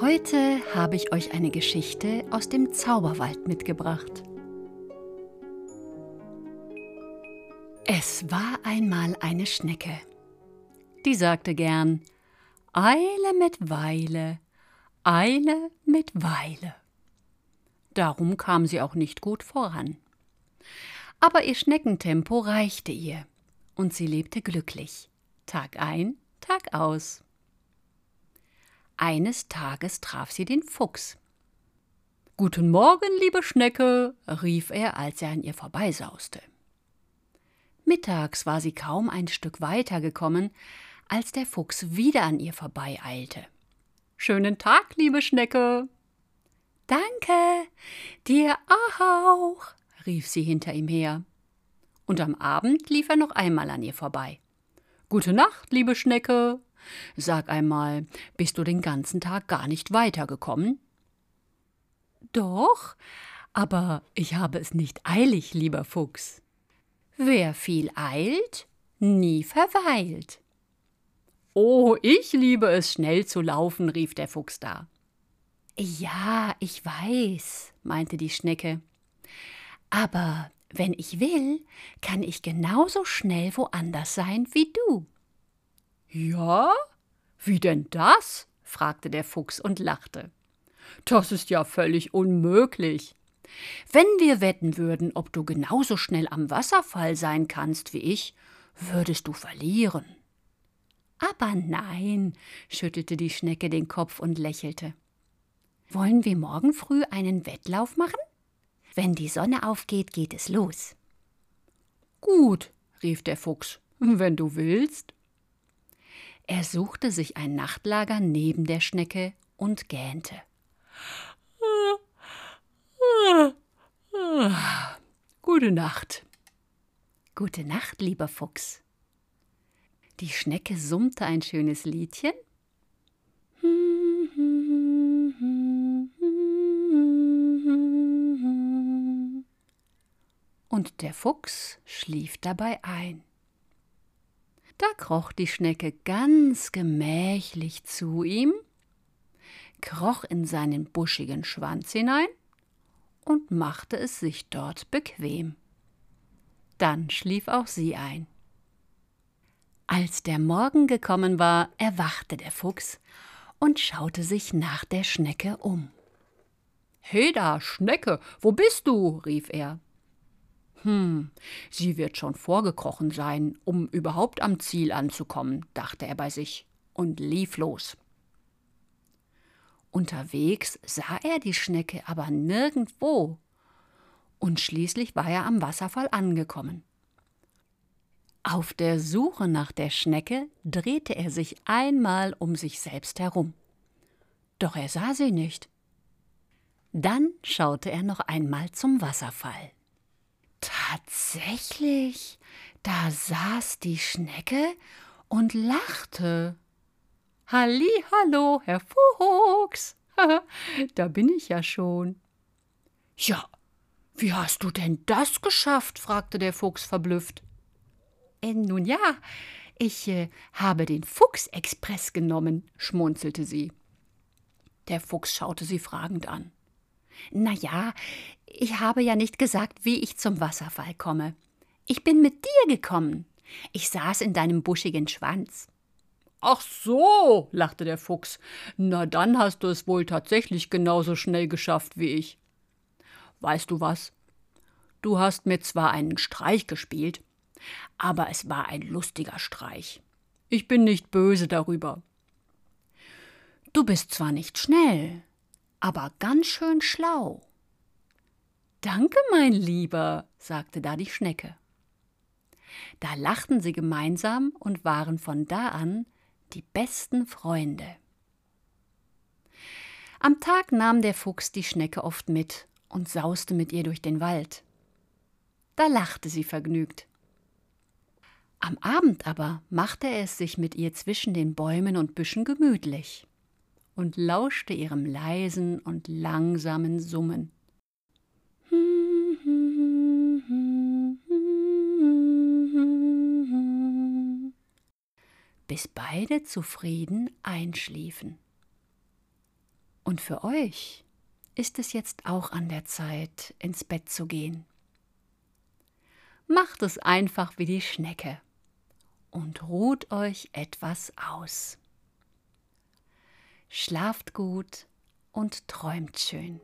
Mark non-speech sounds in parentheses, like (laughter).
Heute habe ich euch eine Geschichte aus dem Zauberwald mitgebracht. Es war einmal eine Schnecke. Die sagte gern Eile mit Weile, Eile mit Weile. Darum kam sie auch nicht gut voran. Aber ihr Schneckentempo reichte ihr, und sie lebte glücklich, Tag ein, Tag aus. Eines Tages traf sie den Fuchs. Guten Morgen, liebe Schnecke, rief er, als er an ihr vorbeisauste. Mittags war sie kaum ein Stück weiter gekommen, als der Fuchs wieder an ihr vorbeieilte. Schönen Tag, liebe Schnecke. Danke, dir auch, rief sie hinter ihm her. Und am Abend lief er noch einmal an ihr vorbei. Gute Nacht, liebe Schnecke, Sag einmal, bist du den ganzen Tag gar nicht weitergekommen? Doch, aber ich habe es nicht eilig, lieber Fuchs. Wer viel eilt, nie verweilt. Oh, ich liebe es, schnell zu laufen, rief der Fuchs da. Ja, ich weiß, meinte die Schnecke. Aber wenn ich will, kann ich genauso schnell woanders sein wie du. Ja? Wie denn das? fragte der Fuchs und lachte. Das ist ja völlig unmöglich. Wenn wir wetten würden, ob du genauso schnell am Wasserfall sein kannst wie ich, würdest du verlieren. Aber nein, schüttelte die Schnecke den Kopf und lächelte. Wollen wir morgen früh einen Wettlauf machen? Wenn die Sonne aufgeht, geht es los. Gut, rief der Fuchs, wenn du willst. Er suchte sich ein Nachtlager neben der Schnecke und gähnte. Gute Nacht. Gute Nacht, lieber Fuchs. Die Schnecke summte ein schönes Liedchen. Und der Fuchs schlief dabei ein. Da kroch die Schnecke ganz gemächlich zu ihm, kroch in seinen buschigen Schwanz hinein und machte es sich dort bequem. Dann schlief auch sie ein. Als der Morgen gekommen war, erwachte der Fuchs und schaute sich nach der Schnecke um. Heda, Schnecke, wo bist du? rief er. Hm, sie wird schon vorgekrochen sein, um überhaupt am Ziel anzukommen, dachte er bei sich und lief los. Unterwegs sah er die Schnecke aber nirgendwo, und schließlich war er am Wasserfall angekommen. Auf der Suche nach der Schnecke drehte er sich einmal um sich selbst herum. Doch er sah sie nicht. Dann schaute er noch einmal zum Wasserfall. Tatsächlich, da saß die Schnecke und lachte. Halli, hallo, Herr Fuchs. (laughs) da bin ich ja schon. Ja, wie hast du denn das geschafft? fragte der Fuchs verblüfft. Äh, nun ja, ich äh, habe den Fuchsexpress genommen, schmunzelte sie. Der Fuchs schaute sie fragend an. Na ja, ich habe ja nicht gesagt, wie ich zum Wasserfall komme. Ich bin mit dir gekommen. Ich saß in deinem buschigen Schwanz. Ach so, lachte der Fuchs. Na dann hast du es wohl tatsächlich genauso schnell geschafft wie ich. Weißt du was? Du hast mir zwar einen Streich gespielt, aber es war ein lustiger Streich. Ich bin nicht böse darüber. Du bist zwar nicht schnell, aber ganz schön schlau. Danke, mein Lieber, sagte da die Schnecke. Da lachten sie gemeinsam und waren von da an die besten Freunde. Am Tag nahm der Fuchs die Schnecke oft mit und sauste mit ihr durch den Wald. Da lachte sie vergnügt. Am Abend aber machte er es sich mit ihr zwischen den Bäumen und Büschen gemütlich und lauschte ihrem leisen und langsamen Summen. bis beide zufrieden einschliefen. Und für euch ist es jetzt auch an der Zeit, ins Bett zu gehen. Macht es einfach wie die Schnecke und ruht euch etwas aus. Schlaft gut und träumt schön.